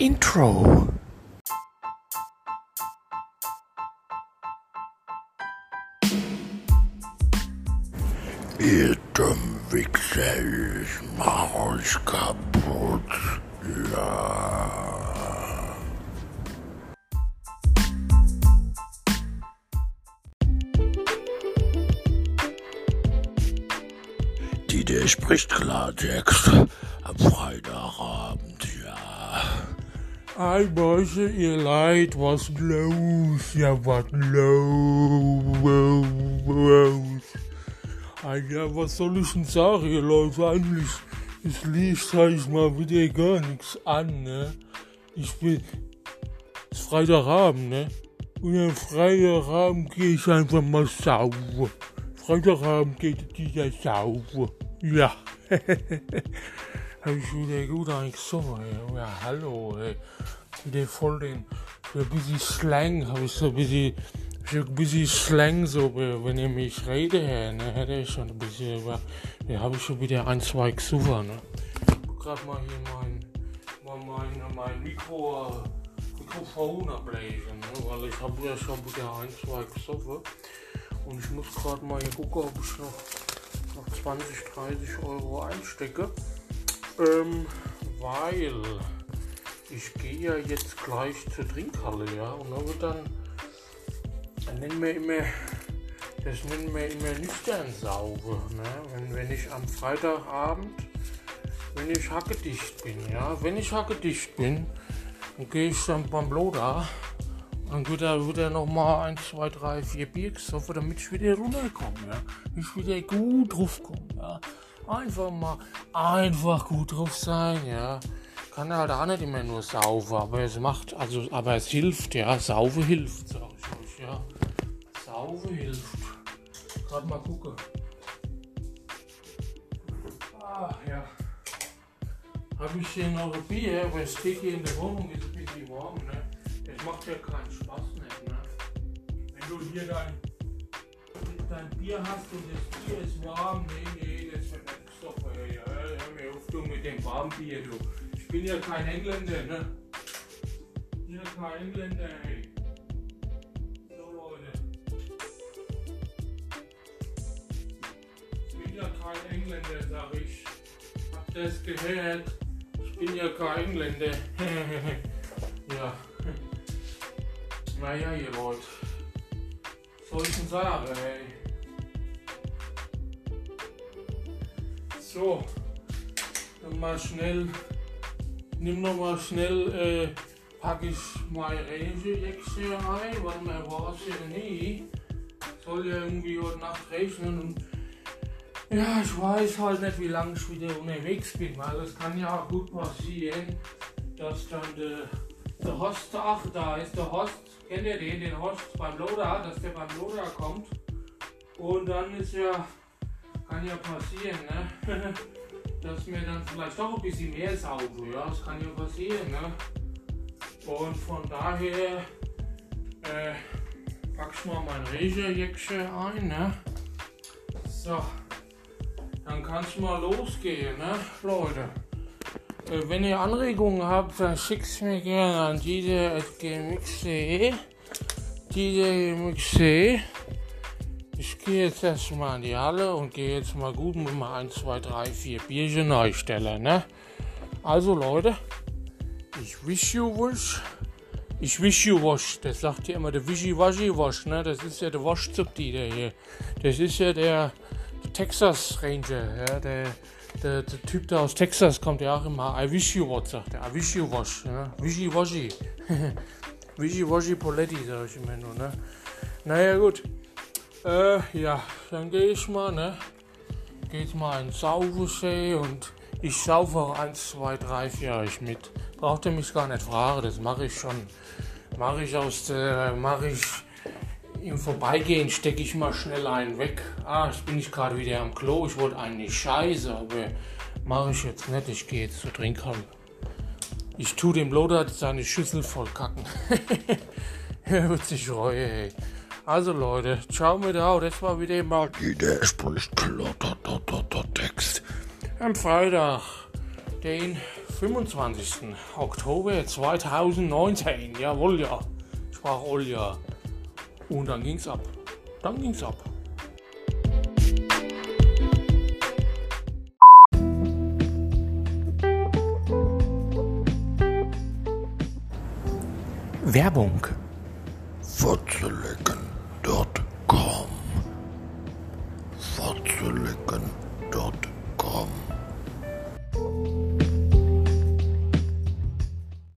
Intro. Ihr Dummwichser, ich mach euch kaputt. Ja. Die, der spricht Klartext am Freitagabend, ja. Ei, Mäuse, ihr Leid, was los? Ja, was los? Ja, was soll ich denn sagen, ihr Leute? Eigentlich, es liegt, sag ich mal, wieder gar nichts an, ne? Ich bin, es ist Freitagabend, ne? Und am Freitagabend gehe ich einfach mal sauber. Freitagabend geht dieser sauber. Ja. Hab ich wieder gut eingesungen. Ja, hallo, ey. Wieder voll den, so ein bisschen Slang, hab ich so ein bisschen, so ein bisschen Slang, so, wenn ihr mich rede, ne, hätte ich schon ein bisschen, aber, da hab ich schon wieder ein, zwei gesucht, ne. Gerade mal hier mein, mal mein, mein Mikro, Mikrofon ablesen, ne, weil ich habe ja schon wieder ein, zwei gesoffen. Und ich muss gerade mal hier gucken, ob ich noch, noch 20, 30 Euro einstecke. Ähm, weil ich gehe ja jetzt gleich zur Trinkhalle, ja, und da wird dann, dann nennen wir immer, das nennen wir immer nüchtern sauber, ne, wenn, wenn ich am Freitagabend, wenn ich hackedicht bin, ja, wenn ich hackedicht bin, dann gehe ich dann beim Bloda, dann wird er, wird er noch mal 1, 2, 3, 4 Bier gesoffen, damit ich wieder runterkomme, ja, ich wieder gut drauf komme, ja. Einfach mal, einfach gut drauf sein, ja. Kann halt auch nicht immer nur saufen, aber es macht, also, aber es hilft, ja. Saufen hilft, sag ich euch, ja. Saufen hilft. Gerade mal gucken. Ah, ja. Habe ich hier noch ein Bier, aber es hier in der Wohnung, ist ein bisschen warm, ne? Das macht ja keinen Spaß nicht, ne? Wenn du hier dein, dein Bier hast und das Bier ist warm, nee, nee, das wird nicht gestochen, ey. Ja, hör mir auf, du, mit dem warmen Bier, du. Ich bin ja kein Engländer, ne? Ich bin ja kein Engländer, ey. So, Leute. Ich bin ja kein Engländer, sag ich. Habt ihr das gehört? Ich bin ja kein Engländer. ja. Naja, ihr Leute. Was soll ich denn sagen, ey? So. Dann mal schnell. Nimm noch mal schnell. Äh, pack ich meine Regenjacke ein, weil man weiß ja nie. Soll ja irgendwie heute Nacht regnen und ja, ich weiß halt nicht, wie lange ich wieder unterwegs bin, weil es kann ja auch gut passieren, dass dann der, der Host, ach, da ist der Host, kennt ihr den, den Host beim Loader, dass der beim Loader kommt. Und dann ist ja, kann ja passieren, ne? dass mir dann vielleicht doch ein bisschen mehr sauge, ja, das kann ja passieren, ne? Und von daher äh, pack ich mal mein Regenjäckchen ein, ne? So dann kann es mal losgehen, ne, Leute. Äh, wenn ihr Anregungen habt, dann schickt mir gerne an diese.gmx.de. Diese.gmx.de. Ich gehe jetzt erstmal in die Halle und gehe jetzt mal gut mit mal 1, 2, 3, 4 Bierchen neu stellen, ne? Also, Leute, ich wish you wish. Ich wish you wash. Das sagt ja immer der Wischi-Waschi Wasch, ne? Das ist ja der Waschzubtiter hier. Das ist ja der. Texas Ranger, ja, der, der, der, Typ, der aus Texas kommt, ja auch immer I wish you what, sagt er. I wish you wash, ja. Wishy washy. Wishy washy Poletti, sag ich immer nur, ne. Naja, gut. Äh, ja, dann gehe ich mal, ne. Geht mal in Saufensee und ich saufe auch 1, 2, 3, 4 euch mit. Braucht ihr mich gar nicht fragen, das mache ich schon. Mache ich aus der, mache ich im Vorbeigehen stecke ich mal schnell einen weg. Ah, jetzt bin ich gerade wieder am Klo. Ich wollte eigentlich scheiße, aber mache ich jetzt nicht. Ich gehe jetzt zur Trinkhalle. Ich tue dem Loder seine Schüssel voll kacken. er wird sich freuen, ey. Also Leute, ciao mit au. Das war wieder mal Der spricht Text. am Freitag, den 25. Oktober 2019. Jawohl, ja. Sprach Olja. Und dann ging's ab. Dann ging's ab. Werbung. Fotzelecken.com zulekhan